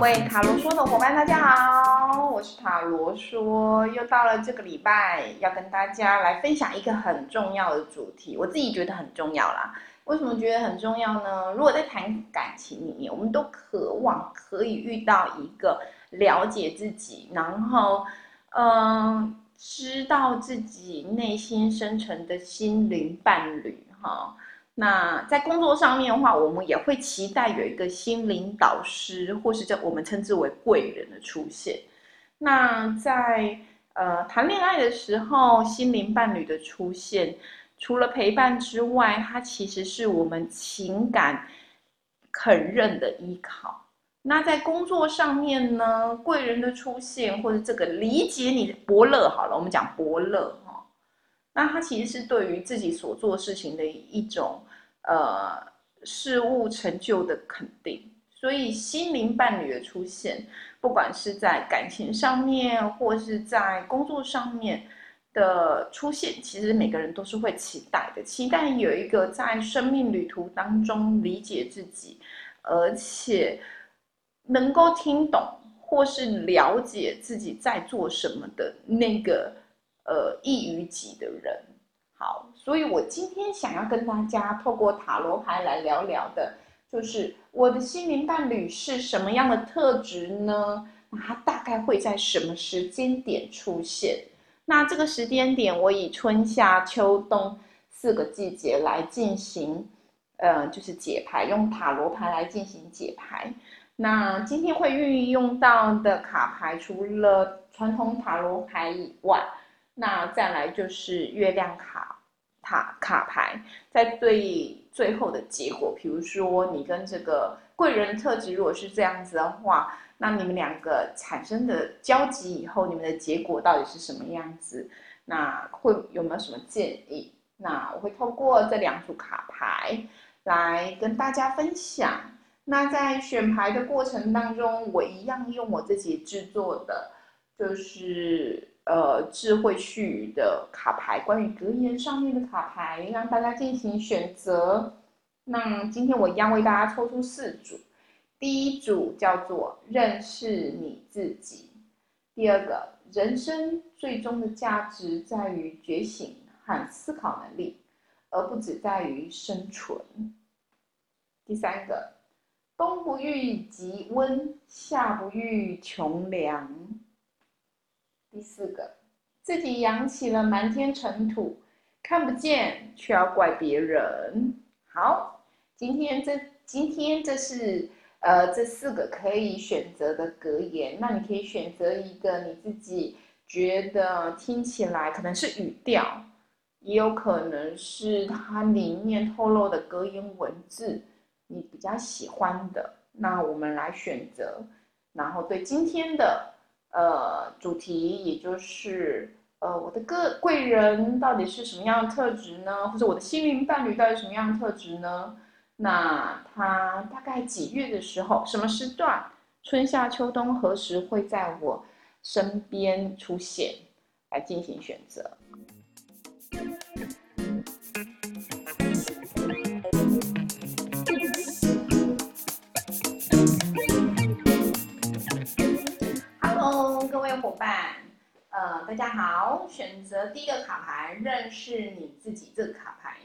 各位塔罗说的伙伴，大家好，我是塔罗说，又到了这个礼拜，要跟大家来分享一个很重要的主题，我自己觉得很重要啦。为什么觉得很重要呢？如果在谈感情里面，我们都渴望可以遇到一个了解自己，然后，嗯，知道自己内心深层的心灵伴侣，哈。那在工作上面的话，我们也会期待有一个心灵导师，或是叫我们称之为贵人的出现。那在呃谈恋爱的时候，心灵伴侣的出现，除了陪伴之外，它其实是我们情感肯认的依靠。那在工作上面呢，贵人的出现，或者这个理解你的伯乐，好了，我们讲伯乐哈，那他其实是对于自己所做事情的一种。呃，事物成就的肯定，所以心灵伴侣的出现，不管是在感情上面，或是在工作上面的出现，其实每个人都是会期待的，期待有一个在生命旅途当中理解自己，而且能够听懂或是了解自己在做什么的那个呃易于己的人。好，所以我今天想要跟大家透过塔罗牌来聊聊的，就是我的心灵伴侣是什么样的特质呢？那它大概会在什么时间点出现？那这个时间点，我以春夏秋冬四个季节来进行，呃，就是解牌，用塔罗牌来进行解牌。那今天会运用到的卡牌，除了传统塔罗牌以外，那再来就是月亮卡，卡卡牌，在对最后的结果，比如说你跟这个贵人特质如果是这样子的话，那你们两个产生的交集以后，你们的结果到底是什么样子？那会有没有什么建议？那我会透过这两组卡牌来跟大家分享。那在选牌的过程当中，我一样用我自己制作的，就是。呃，智慧序的卡牌，关于格言上面的卡牌，让大家进行选择。那今天我一样为大家抽出四组，第一组叫做认识你自己，第二个人生最终的价值在于觉醒和思考能力，而不只在于生存。第三个冬不遇极温，夏不遇穷凉。第四个，自己扬起了满天尘土，看不见却要怪别人。好，今天这今天这是呃这四个可以选择的格言，那你可以选择一个你自己觉得听起来可能是语调，也有可能是它里面透露的格言文字，你比较喜欢的，那我们来选择，然后对今天的。呃，主题也就是呃，我的个贵人到底是什么样的特质呢？或者我的心灵伴侣到底什么样的特质呢？那他大概几月的时候，什么时段？春夏秋冬何时会在我身边出现？来进行选择。大家好，选择第一个卡牌，认识你自己这个卡牌，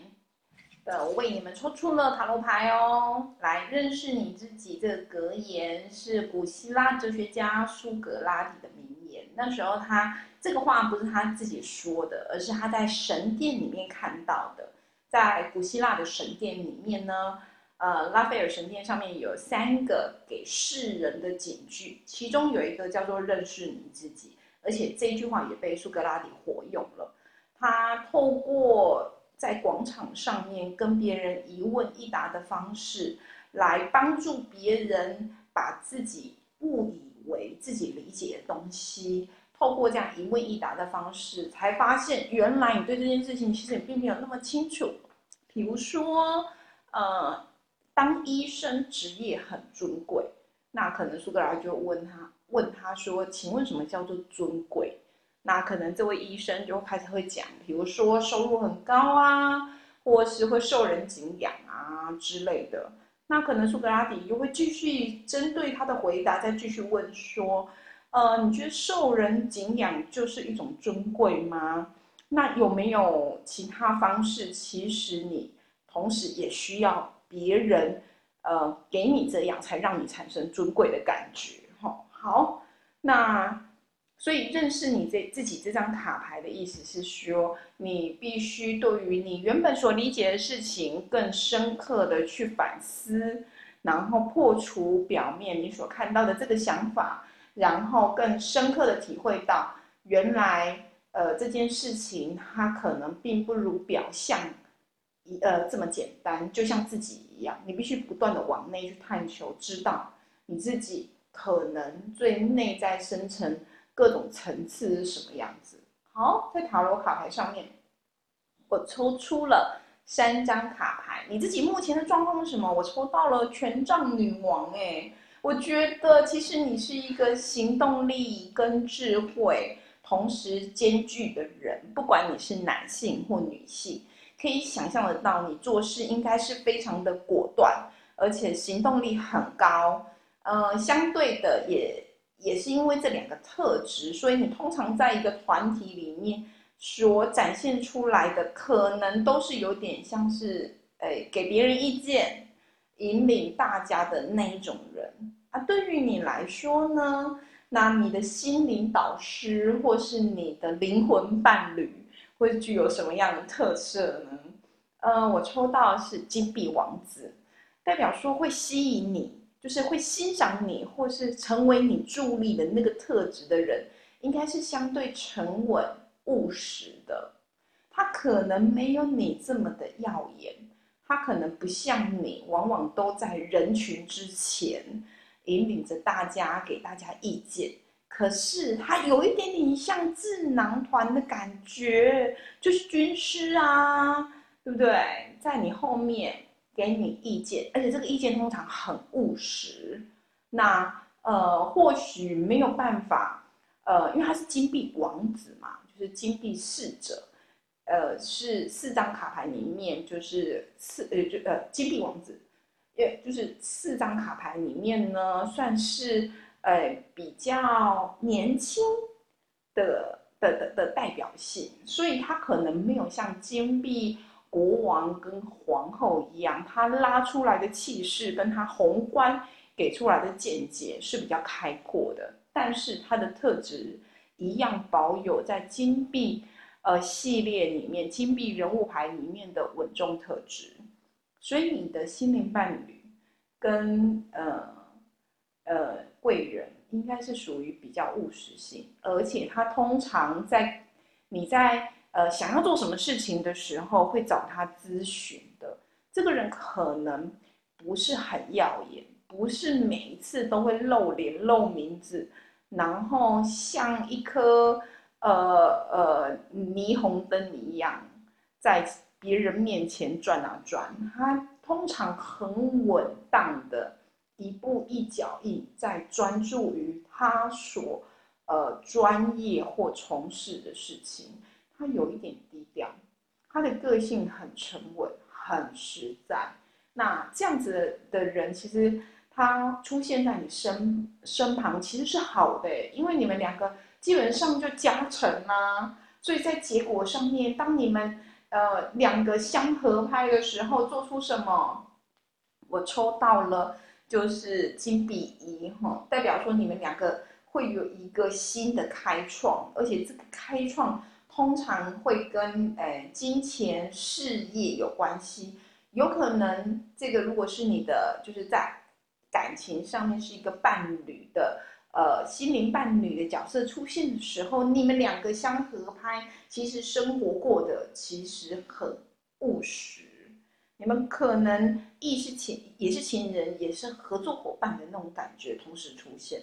呃，我为你们抽出了塔罗牌哦。来认识你自己这个格言是古希腊哲学家苏格拉底的名言。那时候他这个话不是他自己说的，而是他在神殿里面看到的。在古希腊的神殿里面呢。呃，拉斐尔神殿上面有三个给世人的警句，其中有一个叫做“认识你自己”，而且这句话也被苏格拉底活用了。他透过在广场上面跟别人一问一答的方式，来帮助别人把自己误以为自己理解的东西，透过这样一问一答的方式，才发现原来你对这件事情其实也并没有那么清楚。比如说，呃。当医生职业很尊贵，那可能苏格拉就问他，问他说：“请问什么叫做尊贵？”那可能这位医生就开始会讲，比如说收入很高啊，或是会受人敬仰啊之类的。那可能苏格拉底就会继续针对他的回答再继续问说，呃，你觉得受人敬仰就是一种尊贵吗？那有没有其他方式？其实你同时也需要别人，呃，给你这样，才让你产生尊贵的感觉。好，那所以认识你这自己这张卡牌的意思是说，你必须对于你原本所理解的事情更深刻的去反思，然后破除表面你所看到的这个想法，然后更深刻的体会到原来。呃，这件事情它可能并不如表象一呃这么简单，就像自己一样，你必须不断的往内去探求，知道你自己可能最内在深层各种层次是什么样子。好，在塔罗卡牌上面，我抽出了三张卡牌，你自己目前的状况是什么？我抽到了权杖女王，哎，我觉得其实你是一个行动力跟智慧。同时兼具的人，不管你是男性或女性，可以想象得到，你做事应该是非常的果断，而且行动力很高。呃，相对的，也也是因为这两个特质，所以你通常在一个团体里面所展现出来的，可能都是有点像是，诶，给别人意见、引领大家的那一种人。啊，对于你来说呢？那你的心灵导师，或是你的灵魂伴侣，会具有什么样的特色呢？呃，我抽到是金币王子，代表说会吸引你，就是会欣赏你，或是成为你助力的那个特质的人，应该是相对沉稳务实的。他可能没有你这么的耀眼，他可能不像你，往往都在人群之前。引领着大家，给大家意见，可是他有一点点像智囊团的感觉，就是军师啊，对不对？在你后面给你意见，而且这个意见通常很务实。那呃，或许没有办法，呃，因为他是金币王子嘛，就是金币侍者，呃，是四张卡牌里面就是四呃就呃金币王子。也就是四张卡牌里面呢，算是呃比较年轻的的的的代表性，所以他可能没有像金币国王跟皇后一样，他拉出来的气势跟他宏观给出来的见解是比较开阔的，但是他的特质一样保有在金币呃系列里面金币人物牌里面的稳重特质。所以你的心灵伴侣跟呃呃贵人应该是属于比较务实性，而且他通常在你在呃想要做什么事情的时候会找他咨询的。这个人可能不是很耀眼，不是每一次都会露脸露名字，然后像一颗呃呃霓虹灯一样在。别人面前转啊转，他通常很稳当的一步一脚印，在专注于他所呃专业或从事的事情。他有一点低调，他的个性很沉稳，很实在。那这样子的人，其实他出现在你身身旁，其实是好的，因为你们两个基本上就加成啦。所以在结果上面，当你们。呃，两个相合拍的时候做出什么？我抽到了，就是金币一哈，代表说你们两个会有一个新的开创，而且这个开创通常会跟呃金钱事业有关系，有可能这个如果是你的，就是在感情上面是一个伴侣的。呃，心灵伴侣的角色出现的时候，你们两个相合拍，其实生活过的其实很务实。你们可能亦是情，也是情人，也是合作伙伴的那种感觉同时出现。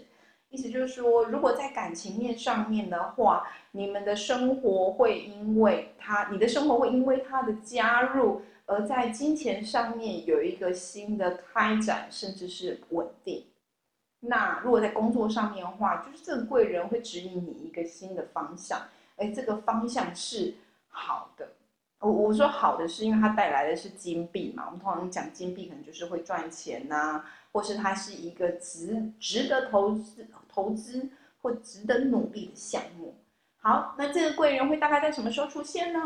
意思就是说，如果在感情面上面的话，你们的生活会因为他，你的生活会因为他的加入，而在金钱上面有一个新的开展，甚至是稳定。那如果在工作上面的话，就是这个贵人会指引你一个新的方向，哎，这个方向是好的，我我说好的是因为它带来的是金币嘛，我们通常讲金币可能就是会赚钱呐，或是它是一个值值得投资投资或值得努力的项目。好，那这个贵人会大概在什么时候出现呢？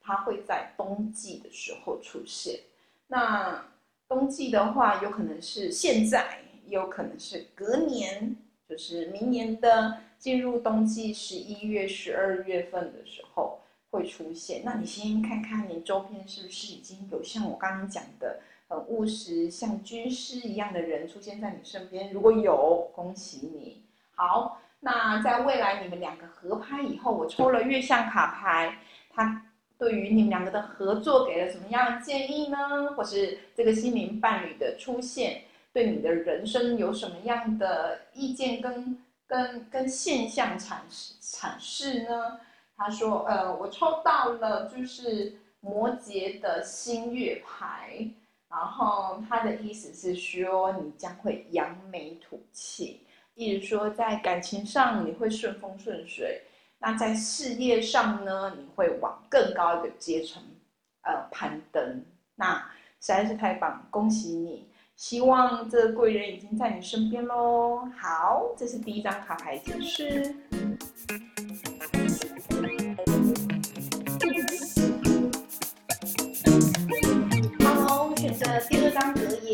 它会在冬季的时候出现。那冬季的话，有可能是现在，也有可能是隔年，就是明年的进入冬季十一月、十二月份的时候会出现。那你先看看你周边是不是已经有像我刚刚讲的很务实、像军师一样的人出现在你身边？如果有，恭喜你。好。那在未来你们两个合拍以后，我抽了月相卡牌，他对于你们两个的合作给了什么样的建议呢？或是这个心灵伴侣的出现，对你的人生有什么样的意见跟跟跟现象阐释阐释呢？他说，呃，我抽到了就是摩羯的新月牌，然后他的意思是说你将会扬眉吐气。例如说，在感情上你会顺风顺水，那在事业上呢，你会往更高一个阶层，呃，攀登。那实在是太棒，恭喜你！希望这贵人已经在你身边喽。好，这是第一张卡牌解释。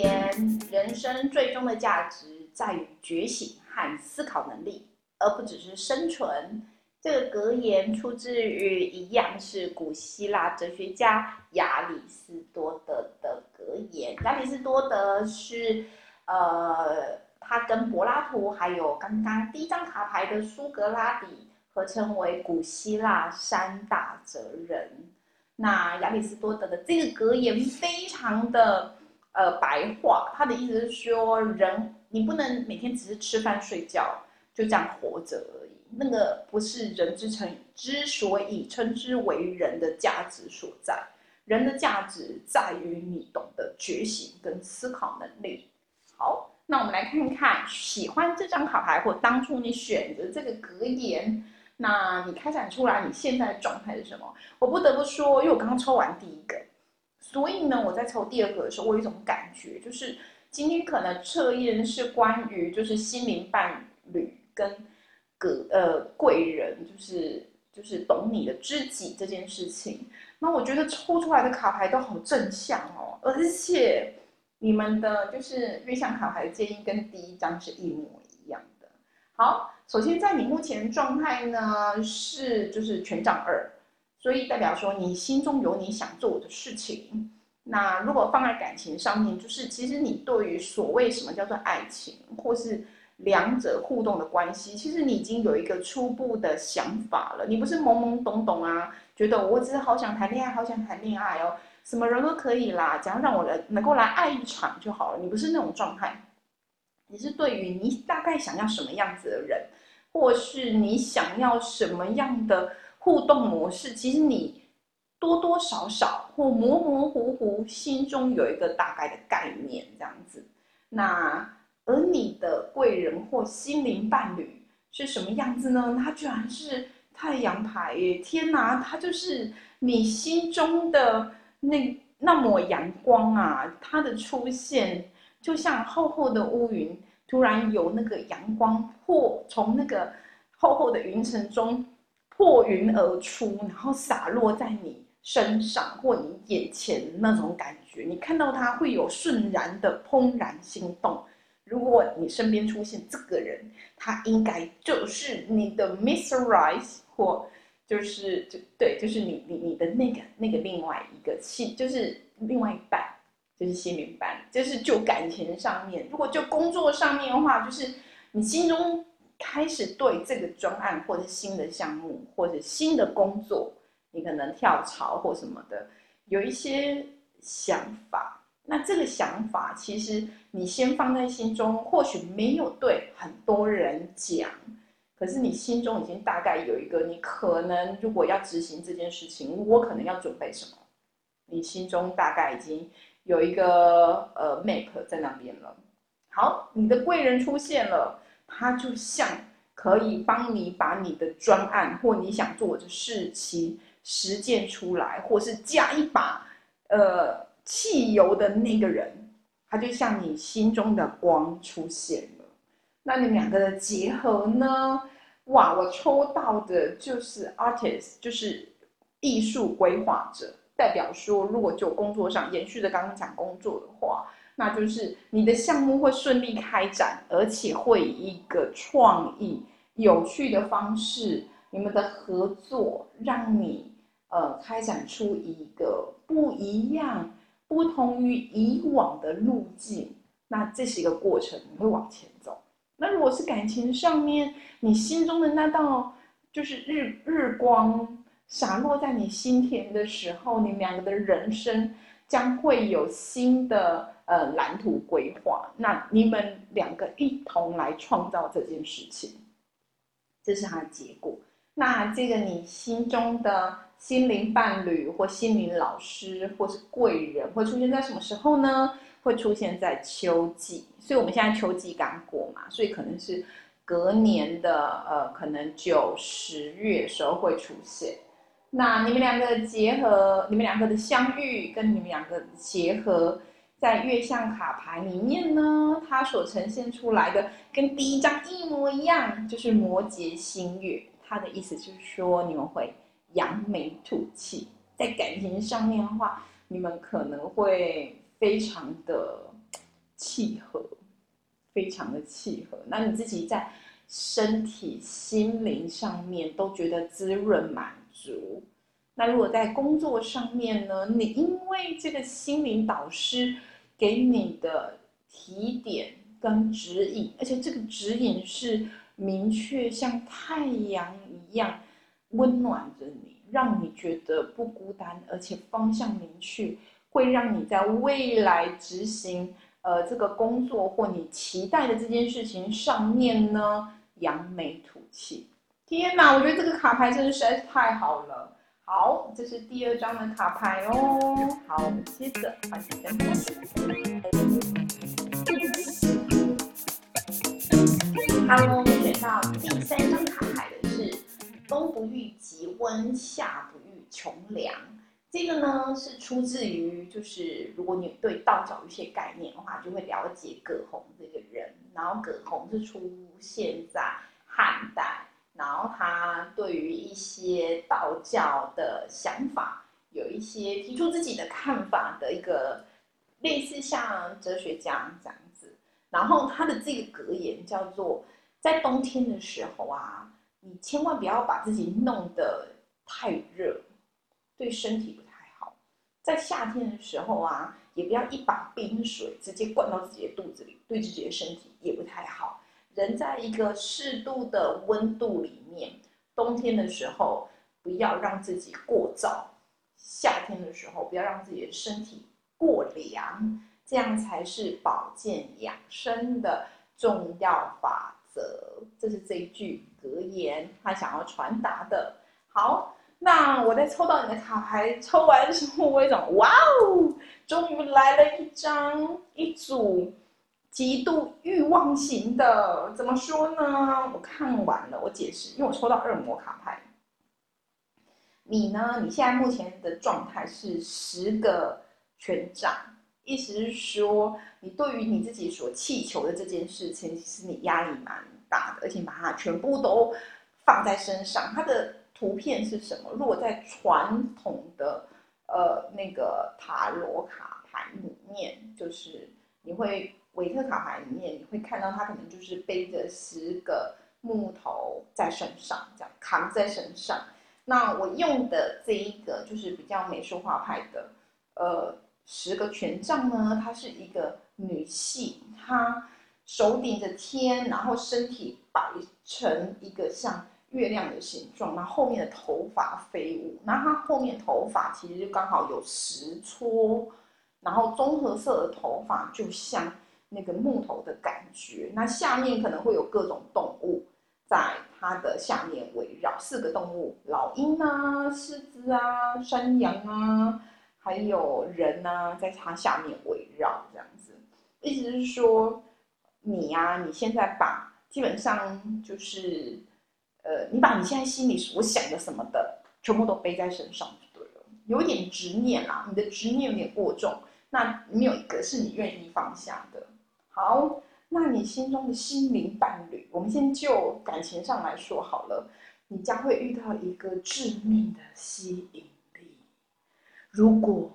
言：人生最终的价值在于觉醒。和思考能力，而不只是生存。这个格言出自于一样是古希腊哲学家亚里士多德的格言。亚里士多德是，呃，他跟柏拉图还有刚刚第一张卡牌的苏格拉底合称为古希腊三大哲人。那亚里士多德的这个格言非常的呃白话，他的意思是说人。你不能每天只是吃饭睡觉就这样活着而已，那个不是人之成之所以称之为人的价值所在。人的价值在于你懂得觉醒跟思考能力。好，那我们来看看喜欢这张卡牌或当初你选择这个格言，那你开展出来你现在的状态是什么？我不得不说，因为我刚抽完第一个，所以呢，我在抽第二个的时候，我有一种感觉就是。今天可能测验是关于就是心灵伴侣跟个呃贵人，就是就是懂你的知己这件事情。那我觉得抽出来的卡牌都好正向哦，而且你们的就是月相卡牌的建议跟第一张是一模一样的。好，首先在你目前状态呢是就是权杖二，所以代表说你心中有你想做的事情。那如果放在感情上面，就是其实你对于所谓什么叫做爱情，或是两者互动的关系，其实你已经有一个初步的想法了。你不是懵懵懂懂啊，觉得我只是好想谈恋爱，好想谈恋爱哦，什么人都可以啦，只要让我来能够来爱一场就好了。你不是那种状态，你是对于你大概想要什么样子的人，或是你想要什么样的互动模式，其实你。多多少少或模模糊糊，心中有一个大概的概念，这样子。那而你的贵人或心灵伴侣是什么样子呢？他居然是太阳牌耶！天哪，他就是你心中的那那抹阳光啊！他的出现就像厚厚的乌云，突然有那个阳光破从那个厚厚的云层中破云而出，然后洒落在你。身上或你眼前那种感觉，你看到他会有瞬然的怦然心动。如果你身边出现这个人，他应该就是你的 Mr. Right，或就是就对，就是你你你的那个那个另外一个心，就是另外一半，就是心灵伴，就是就感情上面。如果就工作上面的话，就是你心中开始对这个专案或者新的项目或者新的工作。你可能跳槽或什么的，有一些想法。那这个想法其实你先放在心中，或许没有对很多人讲，可是你心中已经大概有一个，你可能如果要执行这件事情，我可能要准备什么？你心中大概已经有一个呃 map 在那边了。好，你的贵人出现了，他就像可以帮你把你的专案或你想做的事情。实践出来，或是加一把呃汽油的那个人，他就像你心中的光出现了。那你们两个的结合呢？哇，我抽到的就是 artist，就是艺术规划者，代表说，如果就工作上延续着刚刚讲工作的话，那就是你的项目会顺利开展，而且会以一个创意、有趣的方式，你们的合作让你呃开展出一个不一样、不同于以往的路径。那这是一个过程，你会往前走。那如果是感情上面，你心中的那道就是日日光洒落在你心田的时候，你们两个的人生将会有新的呃蓝图规划。那你们两个一同来创造这件事情，这是它的结果。那这个你心中的心灵伴侣或心灵老师或是贵人会出现在什么时候呢？会出现在秋季，所以我们现在秋季刚过嘛，所以可能是隔年的呃，可能九十月时候会出现。那你们两个结合，你们两个的相遇跟你们两个结合，在月相卡牌里面呢，它所呈现出来的跟第一张一模一样，就是摩羯星月。它的意思就是说，你们会扬眉吐气，在感情上面的话，你们可能会。非常的契合，非常的契合。那你自己在身体、心灵上面都觉得滋润满足。那如果在工作上面呢？你因为这个心灵导师给你的提点跟指引，而且这个指引是明确，像太阳一样温暖着你，让你觉得不孤单，而且方向明确。会让你在未来执行呃这个工作或你期待的这件事情上面呢扬眉吐气。天哪，我觉得这个卡牌真的实在是太好了。好，这是第二张的卡牌哦。好，我们接着换第三张。Hello，选到第三张卡牌的是冬不遇极温，夏不遇穷凉。这个呢是出自于，就是如果你对道教有一些概念的话，就会了解葛洪这个人。然后葛洪是出现在汉代，然后他对于一些道教的想法有一些提出自己的看法的一个类似像哲学家这样子。然后他的这个格言叫做：在冬天的时候啊，你千万不要把自己弄得太热。对身体不太好，在夏天的时候啊，也不要一把冰水直接灌到自己的肚子里，对自己的身体也不太好。人在一个适度的温度里面，冬天的时候不要让自己过燥，夏天的时候不要让自己的身体过凉，这样才是保健养生的重要法则。这是这一句格言，他想要传达的。好。那我在抽到你的卡牌，抽完之后，我一种哇哦，终于来了一张一组极度欲望型的，怎么说呢？我看完了，我解释，因为我抽到恶魔卡牌。你呢？你现在目前的状态是十个权杖，意思是说，你对于你自己所祈求的这件事情，其实你压力蛮大的，而且把它全部都放在身上，它的。图片是什么？如果在传统的呃那个塔罗卡牌里面，就是你会维特卡牌里面，你会看到他可能就是背着十个木头在身上，这样扛在身上。那我用的这一个就是比较美术画派的，呃，十个权杖呢，它是一个女性，她手顶着天，然后身体摆成一个像。月亮的形状，然后后面的头发飞舞，然后它后面头发其实就刚好有十撮，然后棕褐色的头发就像那个木头的感觉，那下面可能会有各种动物在它的下面围绕，四个动物：老鹰啊、狮子啊、山羊啊，还有人啊，在它下面围绕这样子。意思是说，你呀，你现在把基本上就是。呃，你把你现在心里所想的什么的全部都背在身上对，有点执念啦，你的执念有点过重，那没有一个是你愿意放下的。好，那你心中的心灵伴侣，我们先就感情上来说好了，你将会遇到一个致命的吸引力。如果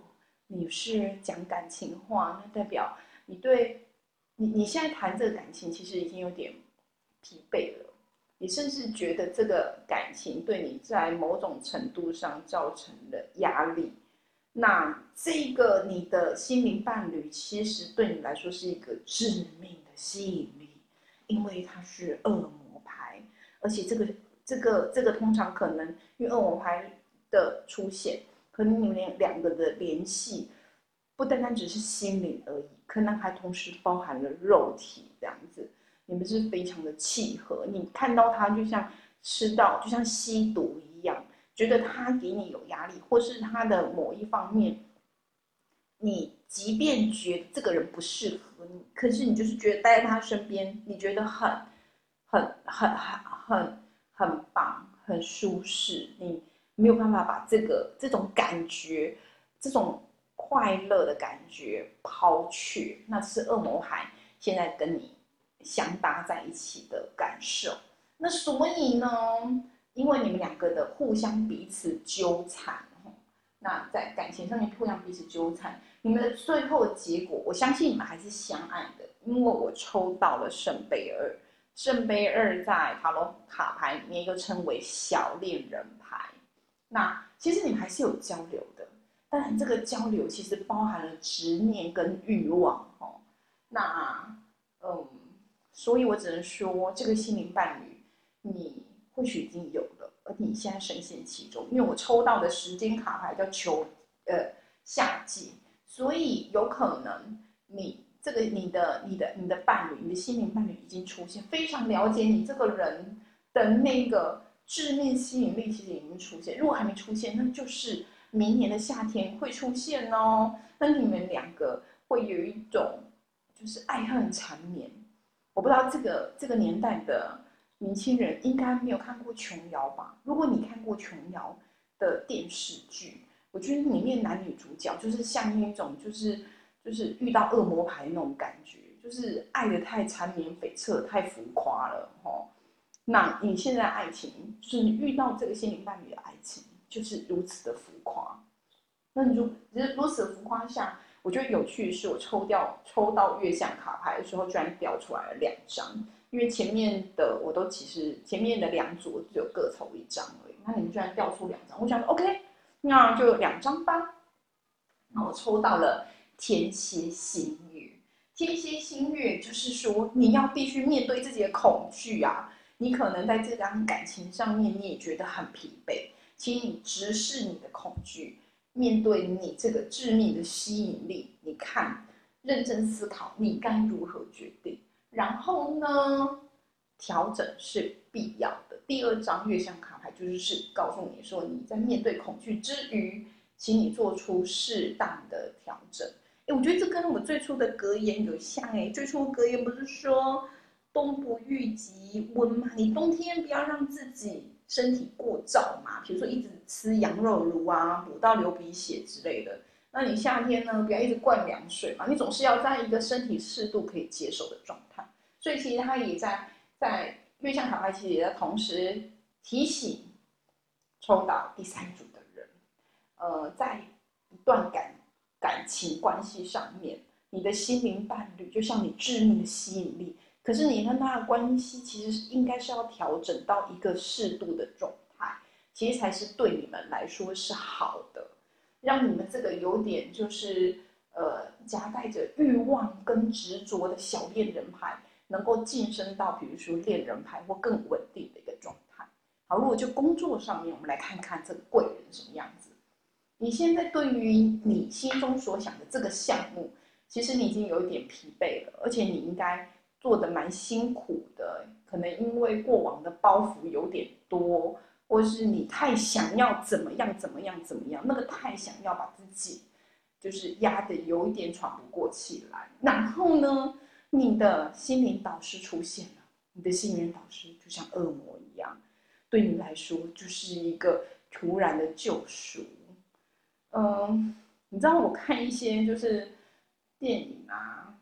你是讲感情话，那代表你对你你现在谈这个感情，其实已经有点疲惫了。你甚至觉得这个感情对你在某种程度上造成了压力，那这个你的心灵伴侣其实对你来说是一个致命的吸引力，因为他是恶魔牌，而且这个这个这个通常可能因为恶魔牌的出现，可能你们两两个的联系不单单只是心灵而已，可能还同时包含了肉体这样子。你们是非常的契合，你看到他就像吃到，就像吸毒一样，觉得他给你有压力，或是他的某一方面，你即便觉得这个人不适合你，可是你就是觉得待在他身边，你觉得很、很、很、很、很、很棒，很舒适，你没有办法把这个这种感觉，这种快乐的感觉抛去，那是恶魔海现在跟你。相搭在一起的感受，那所以呢，因为你们两个的互相彼此纠缠，那在感情上面互相彼此纠缠，你们的最后的结果，我相信你们还是相爱的，因为我抽到了圣杯二，圣杯二在塔罗卡牌里面又称为小恋人牌，那其实你们还是有交流的，当然这个交流其实包含了执念跟欲望，哦，那嗯。所以我只能说，这个心灵伴侣，你或许已经有了，而你现在深陷其中。因为我抽到的时间卡牌叫秋，呃，夏季，所以有可能你这个你的你的你的伴侣，你的心灵伴侣已经出现，非常了解你这个人的那个致命吸引力，其实已经出现。如果还没出现，那就是明年的夏天会出现哦。那你们两个会有一种就是爱恨缠绵。我不知道这个这个年代的年轻人应该没有看过琼瑶吧？如果你看过琼瑶的电视剧，我觉得里面男女主角就是像那种就是就是遇到恶魔牌那种感觉，就是爱的太缠绵悱恻、太浮夸了哈。那你现在爱情就是你遇到这个心灵伴侣的爱情，就是如此的浮夸。那你就其实如此浮夸下。我觉得有趣的是，我抽掉抽到月相卡牌的时候，居然掉出来了两张。因为前面的我都其实前面的两组只有各抽一张而已，那你们居然掉出两张，我想说 OK，那就两张吧。那我抽到了天蝎星月，天蝎星月就是说你要必须面对自己的恐惧啊。你可能在这张感情上面你也觉得很疲惫，请你直视你的恐惧。面对你这个致命的吸引力，你看，认真思考，你该如何决定？然后呢，调整是必要的。第二张月相卡牌就是是告诉你说，你在面对恐惧之余，请你做出适当的调整。哎，我觉得这跟我最初的格言有像哎，最初格言不是说冬不遇及温吗？你冬天不要让自己。身体过燥嘛，比如说一直吃羊肉炉啊，补到流鼻血之类的。那你夏天呢，不要一直灌凉水嘛，你总是要在一个身体适度可以接受的状态。所以其实他也在在月相卡牌，其实也在同时提醒抽到第三组的人，呃，在一段感感情关系上面，你的心灵伴侣就像你致命的吸引力。可是你跟他的关系其实应该是要调整到一个适度的状态，其实才是对你们来说是好的，让你们这个有点就是呃夹带着欲望跟执着的小恋人牌，能够晋升到比如说恋人牌或更稳定的一个状态。好，如果就工作上面，我们来看看这个贵人什么样子。你现在对于你心中所想的这个项目，其实你已经有一点疲惫了，而且你应该。做的蛮辛苦的，可能因为过往的包袱有点多，或是你太想要怎么样怎么样怎么样，那个太想要把自己就是压的有一点喘不过气来。然后呢，你的心灵导师出现了，你的心灵导师就像恶魔一样，对你来说就是一个突然的救赎。嗯，你知道我看一些就是电影啊，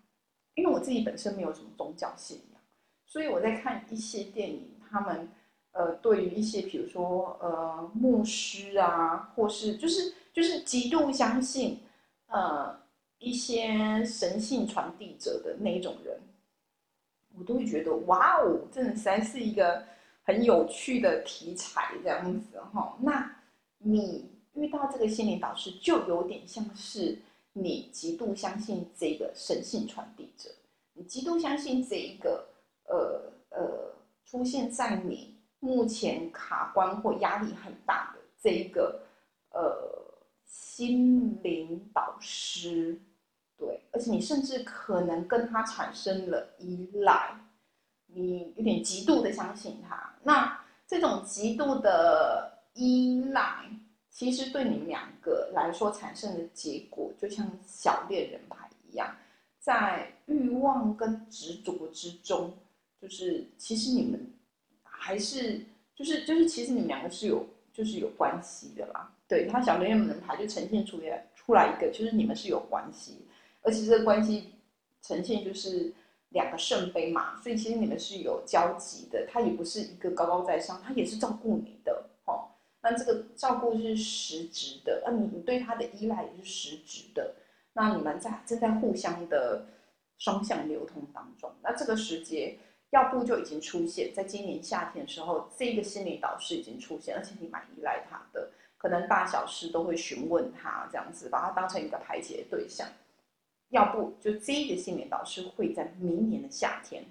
因为我自己本身没有什么宗教信仰，所以我在看一些电影，他们呃对于一些比如说呃牧师啊，或是就是就是极度相信呃一些神性传递者的那种人，我都会觉得哇哦，真的实在是一个很有趣的题材这样子哈。那你？遇到这个心灵导师，就有点像是你极度相信这个神性传递者，你极度相信这一个呃呃出现在你目前卡关或压力很大的这一个呃心灵导师，对，而且你甚至可能跟他产生了依赖，你有点极度的相信他，那这种极度的依赖。其实对你们两个来说产生的结果，就像小恋人牌一样，在欲望跟执着之中，就是其实你们还是就是就是其实你们两个是有就是有关系的啦。对他小恋人牌就呈现出来出来一个，就是你们是有关系，而且这个关系呈现就是两个圣杯嘛，所以其实你们是有交集的。他也不是一个高高在上，他也是照顾你的哦。那这个照顾是实质的，那你你对他的依赖也是实质的，那你们在正在互相的双向流通当中，那这个时节要不就已经出现在今年夏天的时候，这个心理导师已经出现，而且你蛮依赖他的，可能大小事都会询问他，这样子把他当成一个排解对象，要不就这个心理导师会在明年的夏天，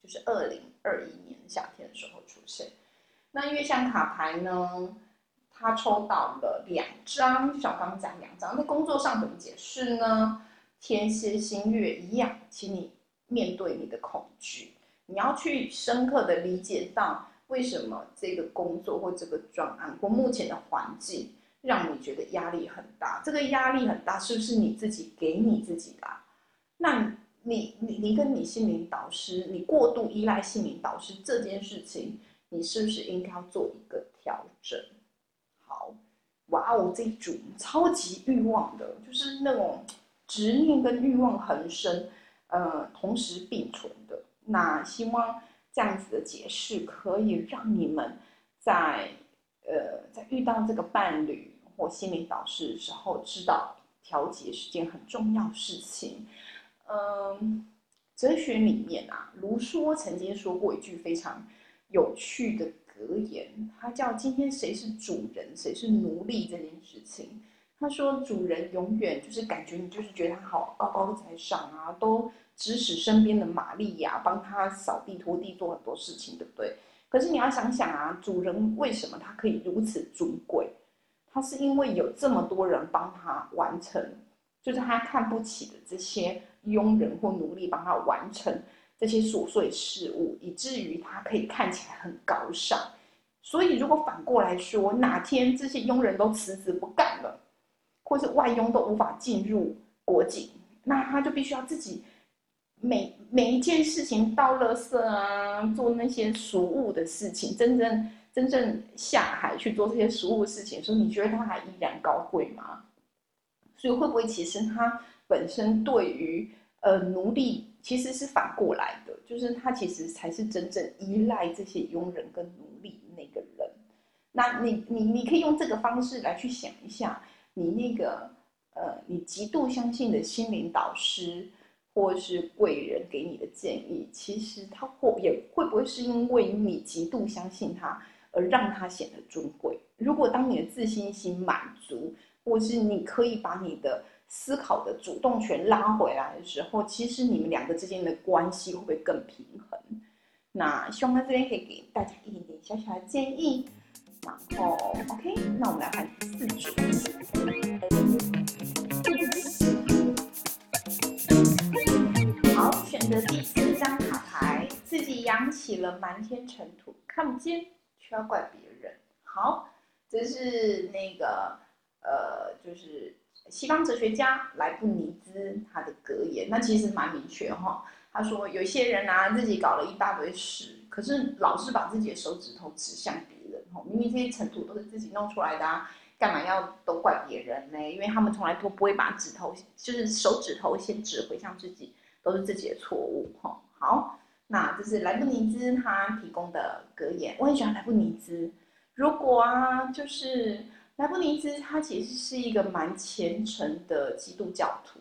就是二零二一年夏天的时候出现，那月相卡牌呢？他抽到了两张，小刚讲两张，在工作上怎么解释呢？天蝎星月一样，请你面对你的恐惧，你要去深刻的理解到为什么这个工作或这个专案或目前的环境让你觉得压力很大。这个压力很大，是不是你自己给你自己的？那你你你跟你心灵导师，你过度依赖心灵导师这件事情，你是不是应该要做一个调整？好哇哦，这一组超级欲望的，就是那种执念跟欲望很深，呃，同时并存的。那希望这样子的解释可以让你们在呃在遇到这个伴侣或心灵导师的时候，知道调节是件很重要事情。嗯，哲学里面啊，卢梭曾经说过一句非常有趣的。格言，他叫今天谁是主人，谁是奴隶这件事情。他说，主人永远就是感觉你就是觉得他好高高在上啊，都指使身边的玛利亚帮他扫地拖地做很多事情，对不对？可是你要想想啊，主人为什么他可以如此尊贵？他是因为有这么多人帮他完成，就是他看不起的这些佣人或奴隶帮他完成。这些琐碎事物，以至于他可以看起来很高尚。所以，如果反过来说，哪天这些佣人都辞职不干了，或是外佣都无法进入国境，那他就必须要自己每每一件事情倒垃圾啊，做那些俗务的事情，真正真正下海去做这些俗务事情，说你觉得他还依然高贵吗？所以，会不会其实他本身对于呃奴隶？其实是反过来的，就是他其实才是真正依赖这些佣人跟奴隶那个人。那你你你可以用这个方式来去想一下，你那个呃，你极度相信的心灵导师或是贵人给你的建议，其实他会也会不会是因为你极度相信他而让他显得尊贵？如果当你的自信心满足，或是你可以把你的。思考的主动权拉回来的时候，其实你们两个之间的关系会不会更平衡？那希望在这边可以给大家一点点小小的建议。然后，OK，那我们来看第四组。好，选择第四张卡牌，自己扬起了漫天尘土，看不见却要怪别人。好，这是那个呃，就是。西方哲学家莱布尼兹他的格言，那其实蛮明确哈。他说，有些人啊，自己搞了一大堆事，可是老是把自己的手指头指向别明明这些尘土都是自己弄出来的啊，干嘛要都怪别人呢？因为他们从来都不会把指头，就是手指头先指回向自己，都是自己的错误。哈，好，那这是莱布尼兹他提供的格言，我很喜欢莱布尼兹。如果啊，就是莱布尼兹他其实是一个蛮虔诚的基督教徒。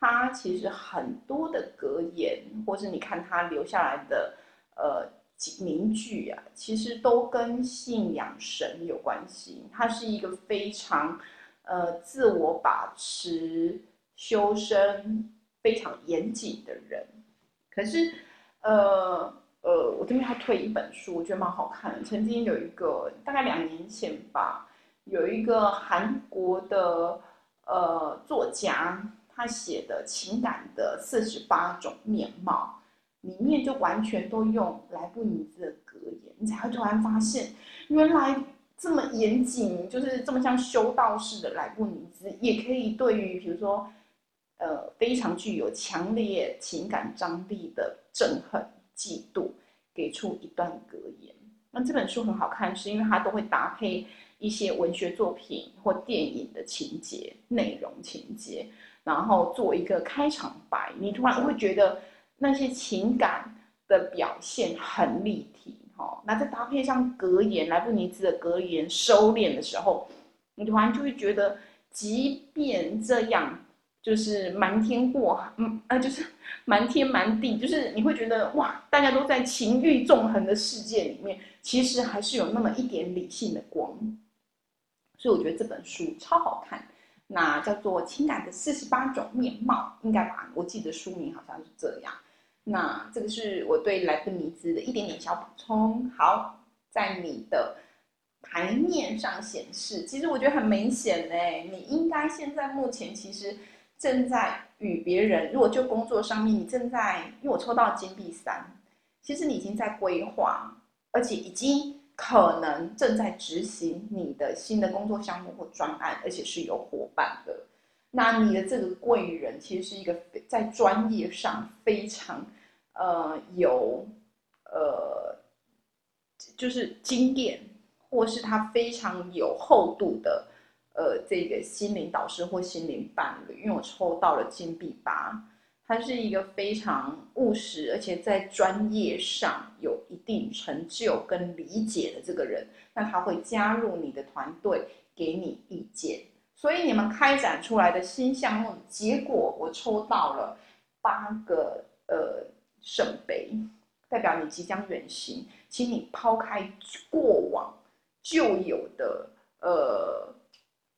他其实很多的格言，或是你看他留下来的呃名句啊，其实都跟信仰神有关系。他是一个非常呃自我把持、修身非常严谨的人。可是呃呃，我这边要推一本书，我觉得蛮好看的。曾经有一个大概两年前吧，有一个韩国的呃作家。他写的情感的四十八种面貌，里面就完全都用莱布尼兹的格言，你才会突然发现，原来这么严谨，就是这么像修道士的莱布尼兹，也可以对于比如说，呃，非常具有强烈情感张力的憎恨、嫉妒，给出一段格言。那这本书很好看，是因为它都会搭配一些文学作品或电影的情节、内容情节。然后做一个开场白，你突然会觉得那些情感的表现很立体，哈。那再搭配上格言，莱布尼兹的格言收敛的时候，你突然就会觉得，即便这样，就是瞒天过海，嗯啊，就是瞒天瞒地，就是你会觉得哇，大家都在情欲纵横的世界里面，其实还是有那么一点理性的光。所以我觉得这本书超好看。那叫做情感的四十八种面貌，应该吧？我记得书名好像是这样。那这个是我对莱布尼兹的一点点小补充。好，在你的牌面上显示，其实我觉得很明显嘞，你应该现在目前其实正在与别人，如果就工作上面，你正在，因为我抽到金币三，其实你已经在规划，而且已经。可能正在执行你的新的工作项目或专案，而且是有伙伴的。那你的这个贵人其实是一个在专业上非常呃有呃就是经验，或是他非常有厚度的呃这个心灵导师或心灵伴侣。因为我抽到了金币八。他是一个非常务实，而且在专业上有一定成就跟理解的这个人，那他会加入你的团队，给你意见。所以你们开展出来的新项目结果，我抽到了八个呃圣杯，代表你即将远行，请你抛开过往旧有的呃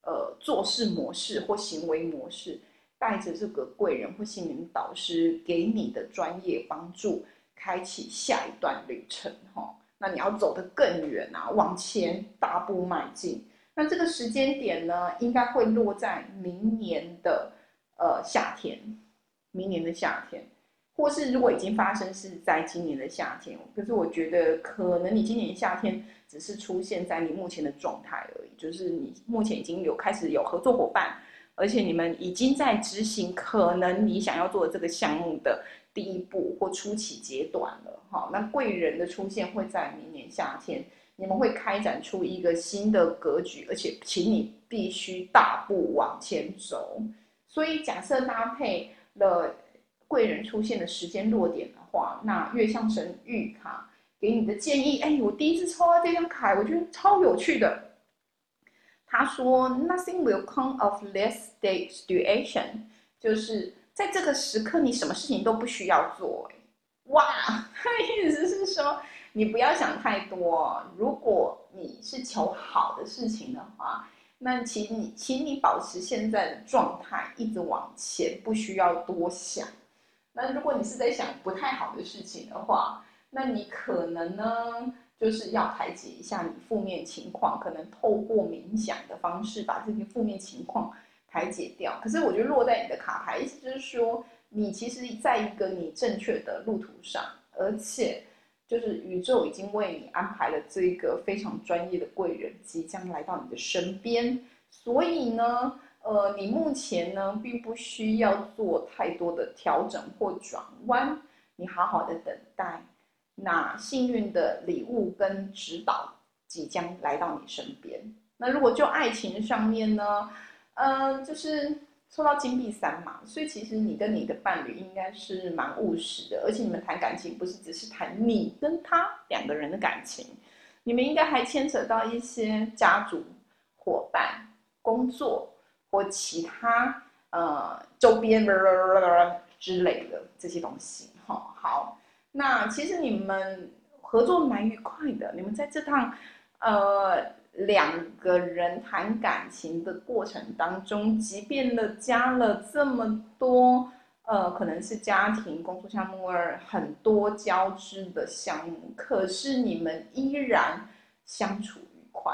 呃做事模式或行为模式。带着这个贵人或心灵导师给你的专业帮助，开启下一段旅程哈。那你要走得更远啊，往前大步迈进。那这个时间点呢，应该会落在明年的呃夏天，明年的夏天，或是如果已经发生是在今年的夏天。可是我觉得可能你今年夏天只是出现在你目前的状态而已，就是你目前已经有开始有合作伙伴。而且你们已经在执行可能你想要做的这个项目的第一步或初期阶段了，哈。那贵人的出现会在明年夏天，你们会开展出一个新的格局，而且请你必须大步往前走。所以假设搭配了贵人出现的时间落点的话，那月相神谕卡给你的建议，哎，我第一次抽到这张卡，我觉得超有趣的。他说：“Nothing will come of this situation。”就是在这个时刻，你什么事情都不需要做。哇，他 的意思是说，你不要想太多。如果你是求好的事情的话，那请你，请你保持现在的状态，一直往前，不需要多想。那如果你是在想不太好的事情的话，那你可能呢？就是要排解一下你负面情况，可能透过冥想的方式把这些负面情况排解掉。可是我觉得落在你的卡牌，意思就是说，你其实在一个你正确的路途上，而且就是宇宙已经为你安排了这个非常专业的贵人即将来到你的身边。所以呢，呃，你目前呢并不需要做太多的调整或转弯，你好好的等待。那幸运的礼物跟指导即将来到你身边。那如果就爱情上面呢，嗯，就是抽到金币三嘛，所以其实你跟你的伴侣应该是蛮务实的，而且你们谈感情不是只是谈你跟他两个人的感情，你们应该还牵扯到一些家族、伙伴、工作或其他呃周边 之类的这些东西。哈，好，那其实你们合作蛮愉快的，你们在这趟呃。两个人谈感情的过程当中，即便了加了这么多，呃，可能是家庭、工作项目二很多交织的项目，可是你们依然相处愉快。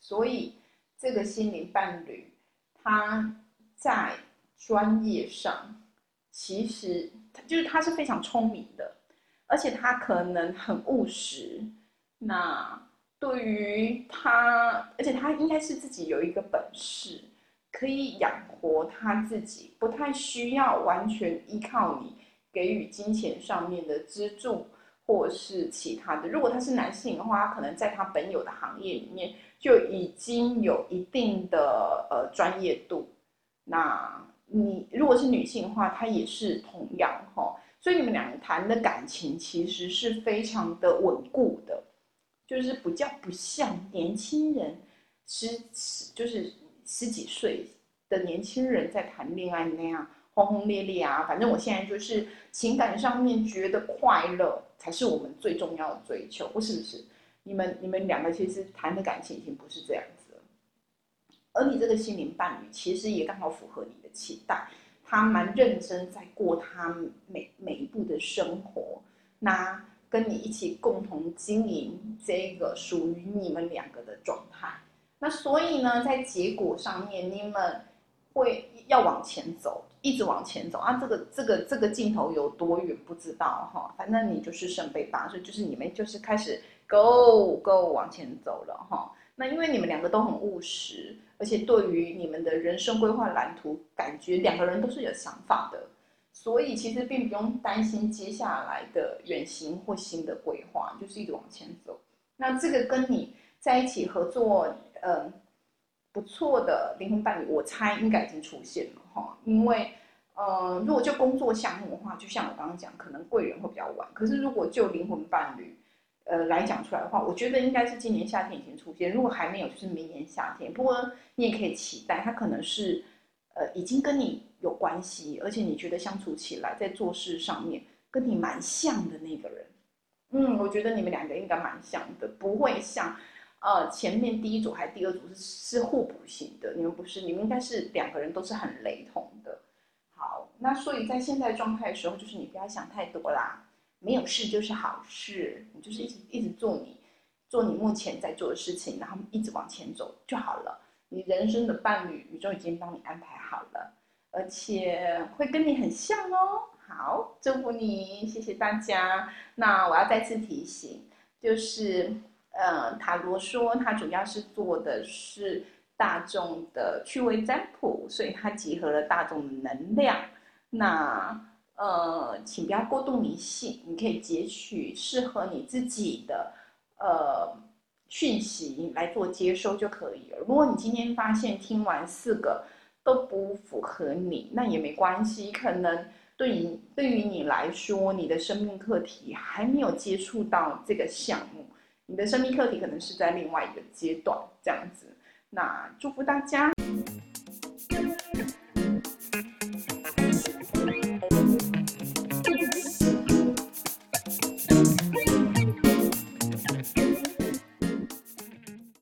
所以，这个心灵伴侣，他在专业上，其实就是他是非常聪明的，而且他可能很务实。那。对于他，而且他应该是自己有一个本事，可以养活他自己，不太需要完全依靠你给予金钱上面的资助，或是其他的。如果他是男性的话，他可能在他本有的行业里面就已经有一定的呃专业度。那你如果是女性的话，她也是同样哈。所以你们两个谈的感情其实是非常的稳固的。就是比较不像年轻人，十十就是十几岁的年轻人在谈恋爱那样轰轰烈烈啊。反正我现在就是情感上面觉得快乐才是我们最重要的追求，不是不是？你们你们两个其实谈的感情已经不是这样子了。而你这个心灵伴侣其实也刚好符合你的期待，他蛮认真在过他每每一步的生活。那。跟你一起共同经营这个属于你们两个的状态，那所以呢，在结果上面，你们会要往前走，一直往前走啊。这个这个这个镜头有多远不知道哈，反正你就是圣杯八，所以就是你们就是开始 go go 往前走了哈。那因为你们两个都很务实，而且对于你们的人生规划蓝图，感觉两个人都是有想法的。所以其实并不用担心接下来的远行或新的规划，就是一直往前走。那这个跟你在一起合作，嗯，不错的灵魂伴侣，我猜应该已经出现了哈。因为，呃，如果就工作项目的话，就像我刚刚讲，可能贵人会比较晚。可是如果就灵魂伴侣，呃，来讲出来的话，我觉得应该是今年夏天已经出现。如果还没有，就是明年夏天。不过你也可以期待，他可能是。呃，已经跟你有关系，而且你觉得相处起来，在做事上面跟你蛮像的那个人，嗯，我觉得你们两个应该蛮像的，不会像，呃，前面第一组还第二组是是互补型的，你们不是，你们应该是两个人都是很雷同的。好，那所以在现在状态的时候，就是你不要想太多啦，没有事就是好事，你就是一直一直做你做你目前在做的事情，然后一直往前走就好了。你人生的伴侣，宇宙已经帮你安排好了，而且会跟你很像哦。好，祝福你，谢谢大家。那我要再次提醒，就是，呃，塔罗说它主要是做的是大众的趣味占卜，所以它结合了大众的能量。那，呃，请不要过度迷信，你可以截取适合你自己的，呃。讯息来做接收就可以了。如果你今天发现听完四个都不符合你，那也没关系。可能对于对于你来说，你的生命课题还没有接触到这个项目，你的生命课题可能是在另外一个阶段这样子。那祝福大家。